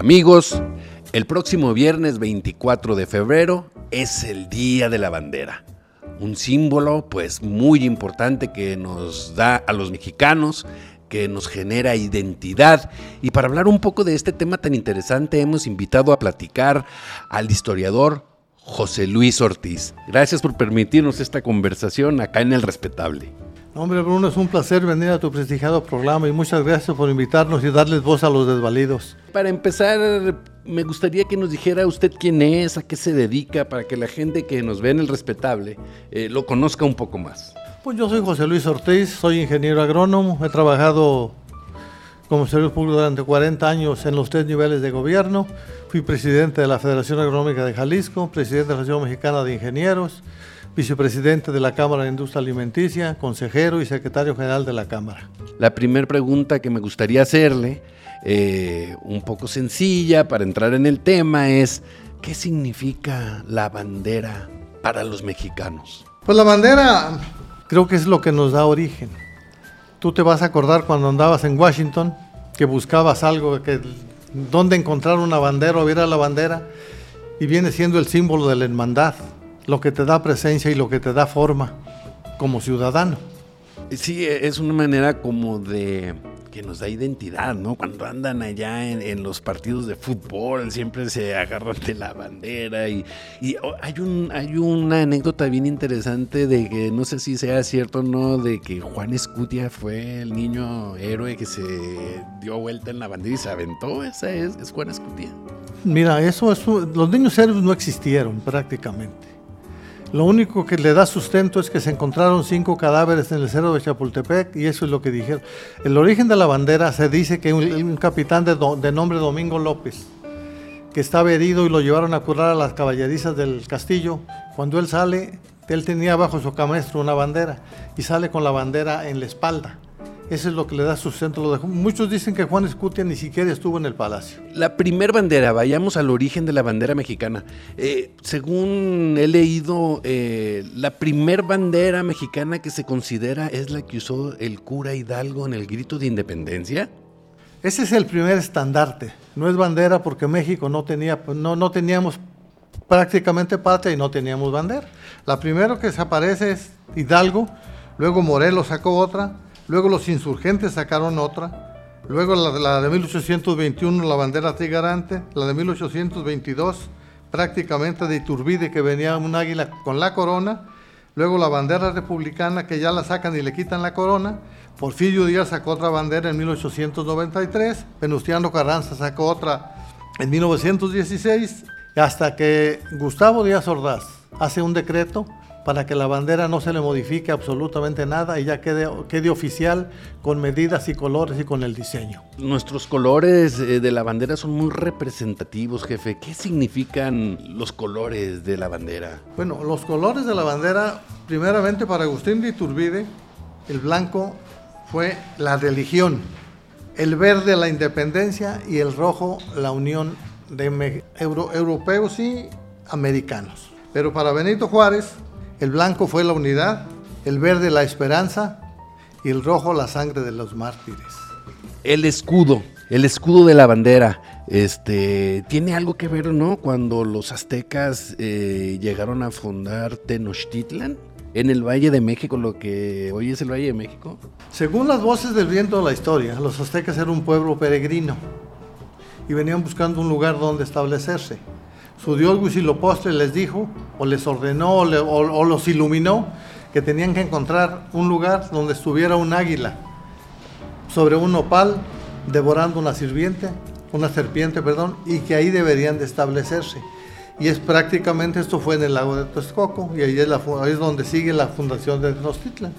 Amigos, el próximo viernes 24 de febrero es el Día de la Bandera. Un símbolo pues muy importante que nos da a los mexicanos, que nos genera identidad. Y para hablar un poco de este tema tan interesante hemos invitado a platicar al historiador José Luis Ortiz. Gracias por permitirnos esta conversación acá en El Respetable. Hombre Bruno, es un placer venir a tu prestigiado programa y muchas gracias por invitarnos y darles voz a los desvalidos. Para empezar, me gustaría que nos dijera usted quién es, a qué se dedica, para que la gente que nos ve en el respetable eh, lo conozca un poco más. Pues yo soy José Luis Ortiz, soy ingeniero agrónomo, he trabajado como servidor público durante 40 años en los tres niveles de gobierno, fui presidente de la Federación Agronómica de Jalisco, presidente de la Asociación Mexicana de Ingenieros, vicepresidente de la Cámara de Industria Alimenticia, consejero y secretario general de la Cámara. La primera pregunta que me gustaría hacerle, eh, un poco sencilla para entrar en el tema, es ¿qué significa la bandera para los mexicanos? Pues la bandera creo que es lo que nos da origen. Tú te vas a acordar cuando andabas en Washington, que buscabas algo, que dónde encontrar una bandera o ver a la bandera, y viene siendo el símbolo de la hermandad lo que te da presencia y lo que te da forma como ciudadano. Sí, es una manera como de que nos da identidad, ¿no? Cuando andan allá en, los partidos de fútbol, siempre se agarran de la bandera y, oh, hay, un, hay una anécdota bien interesante de que no sé si sea cierto o no, de que Juan Escutia fue el niño héroe que se dio vuelta en la bandera y se aventó, esa es, es Juan Escutia. Mira, eso, eso, los niños héroes no existieron prácticamente. Lo único que le da sustento es que se encontraron cinco cadáveres en el cerro de Chapultepec y eso es lo que dijeron. El origen de la bandera se dice que un, capitán de, de, nombre Domingo López, que estaba herido y lo llevaron a curar a las caballerizas del castillo, cuando él sale, él tenía bajo su camestro una bandera y sale con la bandera en la espalda. Eso es lo que le da sustento. Muchos dicen que Juan Escutia ni siquiera estuvo en el palacio. La primer bandera, vayamos al origen de la bandera mexicana. Eh, según he leído, eh, la primer bandera mexicana que se considera es la que usó el cura Hidalgo en el grito de independencia. Ese es el primer estandarte. No es bandera porque México no, tenía, no, no teníamos prácticamente patria y no teníamos bandera. La primera que se aparece es Hidalgo, luego Morelos sacó otra, luego los insurgentes sacaron otra, luego la, de 1821 la bandera trigarante, la de 1822 prácticamente de Iturbide que venía un águila con la corona, luego la bandera republicana que ya la sacan y le quitan la corona, Porfirio Díaz sacó otra bandera en 1893, Venustiano Carranza sacó otra en 1916, hasta que Gustavo Díaz Ordaz hace un decreto para que la bandera no se le modifique absolutamente nada y ya quede, quede oficial con medidas y colores y con el diseño. Nuestros colores eh, de la bandera son muy representativos, jefe. ¿Qué significan los colores de la bandera? Bueno, los colores de la bandera, primeramente para Agustín de Iturbide, el blanco fue la religión, el verde la independencia y el rojo la unión de europeos y americanos. Pero para Benito Juárez, el blanco fue la unidad, el verde la esperanza y el rojo la sangre de los mártires. El escudo, el escudo de la bandera, este, tiene algo que ver, ¿no? Cuando los aztecas eh, llegaron a fundar Tenochtitlan en el Valle de México, lo que hoy es el Valle de México. Según las voces del viento de la historia, los aztecas eran un pueblo peregrino y venían buscando un lugar donde establecerse su dios Huitzilopochtli les dijo, o les ordenó, o, los iluminó, que tenían que encontrar un lugar donde estuviera un águila sobre un nopal devorando una sirviente, una serpiente, perdón, y que ahí deberían de establecerse. Y es prácticamente esto fue en el lago de Texcoco y ahí es, donde sigue la fundación de Tenochtitlan.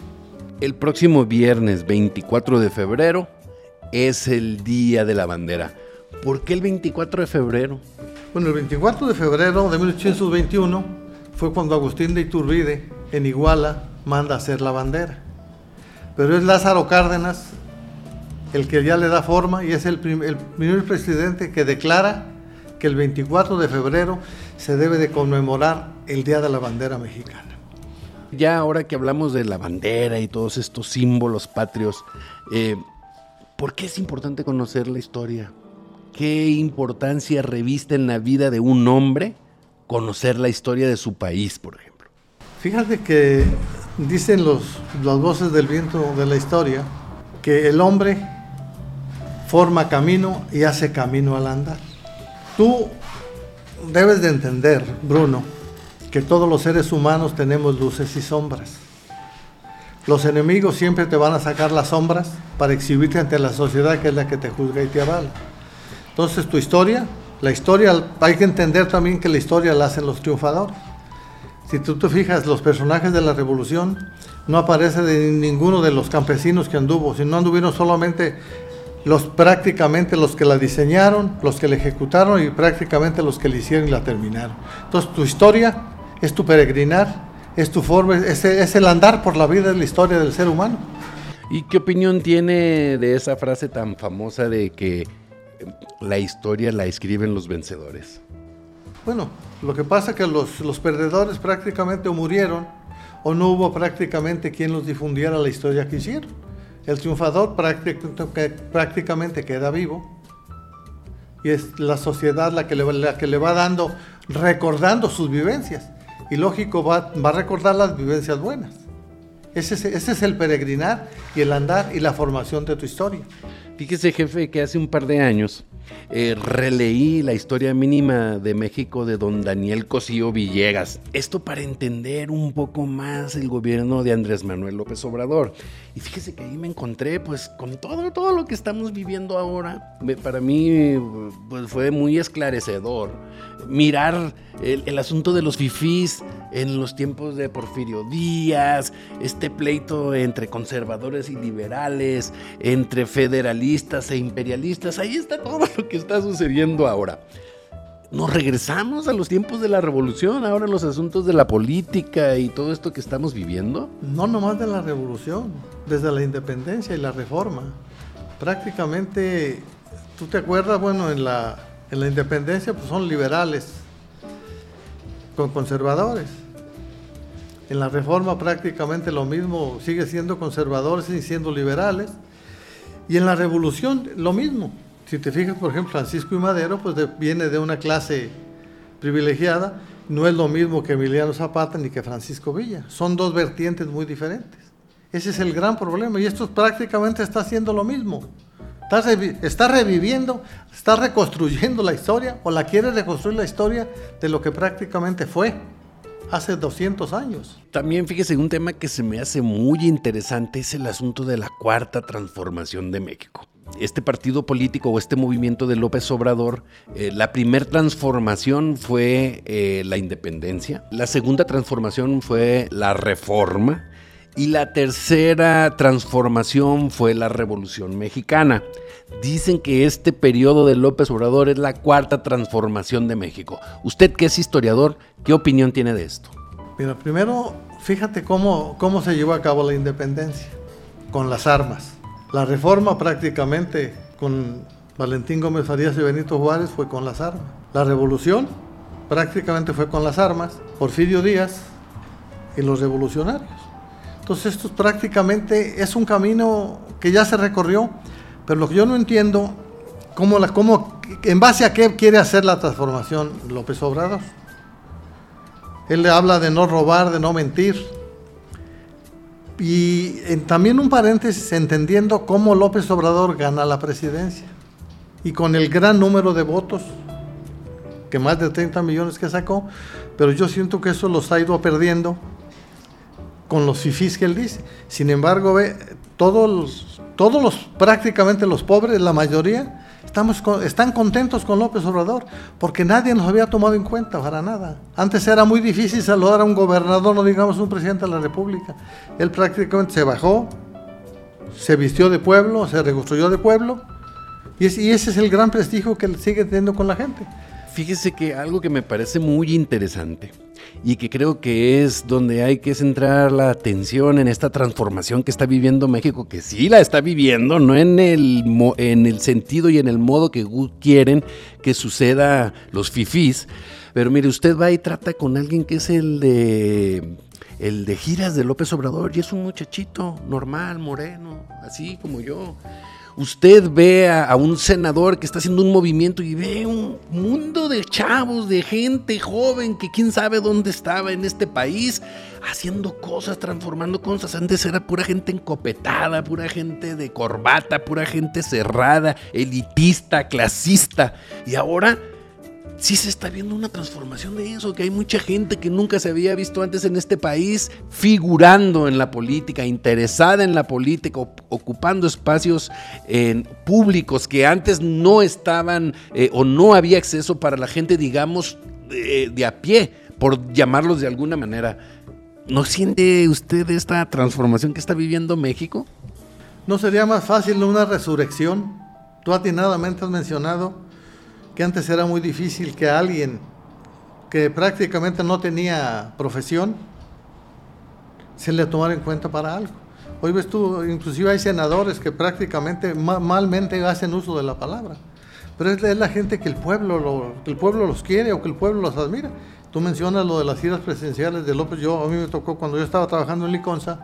El próximo viernes 24 de febrero es el Día de la Bandera. ¿Por qué el 24 de febrero? Bueno, el 24 de febrero de 1821 fue cuando Agustín de Iturbide, en Iguala, manda hacer la bandera. Pero es Lázaro Cárdenas el que ya le da forma y es el, primer presidente que declara que el 24 de febrero se debe de conmemorar el Día de la Bandera Mexicana. Ya ahora que hablamos de la bandera y todos estos símbolos patrios, eh, ¿por qué es importante conocer la historia ¿qué importancia reviste en la vida de un hombre conocer la historia de su país, por ejemplo? Fíjate que dicen los, las voces del viento de la historia que el hombre forma camino y hace camino al andar. Tú debes de entender, Bruno, que todos los seres humanos tenemos luces y sombras. Los enemigos siempre te van a sacar las sombras para exhibirte ante la sociedad que es la que te juzga y te avala. Entonces tu historia, la historia, hay que entender también que la historia la hacen los triunfadores. Si tú te fijas, los personajes de la revolución no aparecen de ninguno de los campesinos que anduvo, sino anduvieron solamente los prácticamente los que la diseñaron, los que la ejecutaron y prácticamente los que la hicieron y la terminaron. Entonces tu historia es tu peregrinar, es tu forma, es, es el andar por la vida, es la historia del ser humano. ¿Y qué opinión tiene de esa frase tan famosa de que la historia la escriben los vencedores? Bueno, lo que pasa es que los, los perdedores prácticamente o murieron o no hubo prácticamente quien los difundiera la historia que hicieron. El triunfador prácticamente queda vivo y es la sociedad la que le, la que le va dando, recordando sus vivencias. Y lógico, va, va a recordar las vivencias buenas. Ese es, ese es el peregrinar y el andar y la formación de tu historia. Fíjese, jefe, que hace un par de años eh, releí la historia mínima de México de don Daniel Cosío Villegas. Esto para entender un poco más el gobierno de Andrés Manuel López Obrador. Y fíjese que ahí me encontré pues con todo, todo lo que estamos viviendo ahora. Para mí pues, fue muy esclarecedor. Mirar el, el asunto de los fifís en los tiempos de Porfirio Díaz, este pleito entre conservadores y liberales, entre federalistas e imperialistas. Ahí está todo lo que está sucediendo ahora. Nos regresamos a los tiempos de la revolución, ahora los asuntos de la política y todo esto que estamos viviendo. No nomás de la revolución, desde la independencia y la reforma. Prácticamente, tú te acuerdas, bueno, en la, en la independencia pues son liberales con conservadores. En la reforma prácticamente lo mismo, sigue siendo conservadores y siendo liberales. Y en la revolución lo mismo. Si te fijas, por ejemplo, Francisco y Madero, pues viene de una clase privilegiada, no es lo mismo que Emiliano Zapata ni que Francisco Villa. Son dos vertientes muy diferentes. Ese es el gran problema y esto prácticamente está haciendo lo mismo. Está, está, reviviendo, está reconstruyendo la historia o la quiere reconstruir la historia de lo que prácticamente fue hace 200 años. También fíjese, un tema que se me hace muy interesante es el asunto de la cuarta transformación de México este partido político o este movimiento de López Obrador, eh, la primera transformación fue eh, la independencia, la segunda transformación fue la reforma y la tercera transformación fue la revolución mexicana. Dicen que este periodo de López Obrador es la cuarta transformación de México. Usted que es historiador, ¿qué opinión tiene de esto? Mira, primero, fíjate cómo, cómo se llevó a cabo la independencia, con las armas la reforma prácticamente con Valentín Gómez Farías y Benito Juárez fue con las armas. La revolución prácticamente fue con las armas, Porfirio Díaz y los revolucionarios. Entonces esto prácticamente es un camino que ya se recorrió, pero lo que yo no entiendo, cómo en base a qué quiere hacer la transformación López Obrador. Él le habla de no robar, de no mentir, y también un paréntesis entendiendo cómo López Obrador gana la presidencia. Y con el gran número de votos, que más de 30 millones que sacó, pero yo siento que eso los ha ido perdiendo con los fifís que él dice. Sin embargo, ve, todos, todos los, prácticamente los pobres, la mayoría, Estamos están contentos con López Obrador porque nadie nos había tomado en cuenta para nada. Antes era muy difícil saludar a un gobernador, no digamos un presidente de la República. Él prácticamente se bajó, se vistió de pueblo, se reconstruyó de pueblo y, y ese es el gran prestigio que sigue teniendo con la gente. Fíjese que algo que me parece muy interesante y que creo que es donde hay que centrar la atención en esta transformación que está viviendo México, que sí la está viviendo, no en el, en el sentido y en el modo que quieren que suceda los fifís, pero mire, usted va y trata con alguien que es el de el de giras de López Obrador y es un muchachito normal, moreno, así como yo usted ve a, un senador que está haciendo un movimiento y ve un mundo de chavos, de gente joven que quién sabe dónde estaba en este país, haciendo cosas, transformando cosas. Antes era pura gente encopetada, pura gente de corbata, pura gente cerrada, elitista, clasista. Y ahora sí se está viendo una transformación de eso, que hay mucha gente que nunca se había visto antes en este país figurando en la política, interesada en la política, ocupando espacios públicos que antes no estaban eh, o no había acceso para la gente, digamos, de a pie, por llamarlos de alguna manera. ¿No siente usted esta transformación que está viviendo México? ¿No sería más fácil una resurrección? Tú atinadamente has mencionado que antes era muy difícil que alguien que prácticamente no tenía profesión se le tomara en cuenta para algo. Hoy ves tú, inclusive hay senadores que prácticamente malmente hacen uso de la palabra, pero es, la gente que el pueblo, el pueblo los quiere o que el pueblo los admira. Tú mencionas lo de las giras presidenciales de López. Yo, a mí me tocó, cuando yo estaba trabajando en Liconza,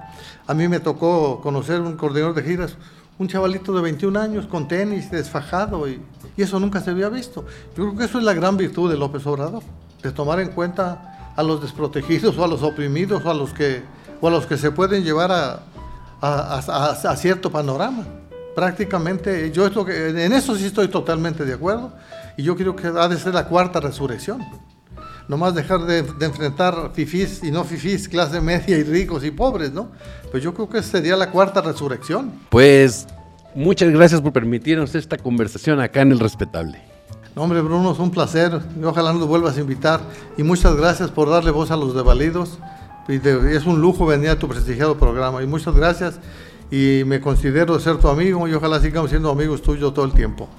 a mí me tocó conocer un coordinador de giras un chavalito de 21 años con tenis, desfajado, y, eso nunca se había visto. Yo creo que eso es la gran virtud de López Obrador, de tomar en cuenta a los desprotegidos o a los oprimidos o a los que, o a los que se pueden llevar a, a, cierto panorama. Prácticamente, yo que, en eso sí estoy totalmente de acuerdo, y yo creo que ha de ser la cuarta resurrección nomás dejar de, enfrentar fifís y no fifís, clase media y ricos y pobres, ¿no? Pues yo creo que sería la cuarta resurrección. Pues muchas gracias por permitirnos esta conversación acá en El Respetable. No, hombre, Bruno, es un placer. Y ojalá nos vuelvas a invitar. Y muchas gracias por darle voz a los devalidos. Y es un lujo venir a tu prestigiado programa. Y muchas gracias. Y me considero ser tu amigo y ojalá sigamos siendo amigos tuyos todo el tiempo.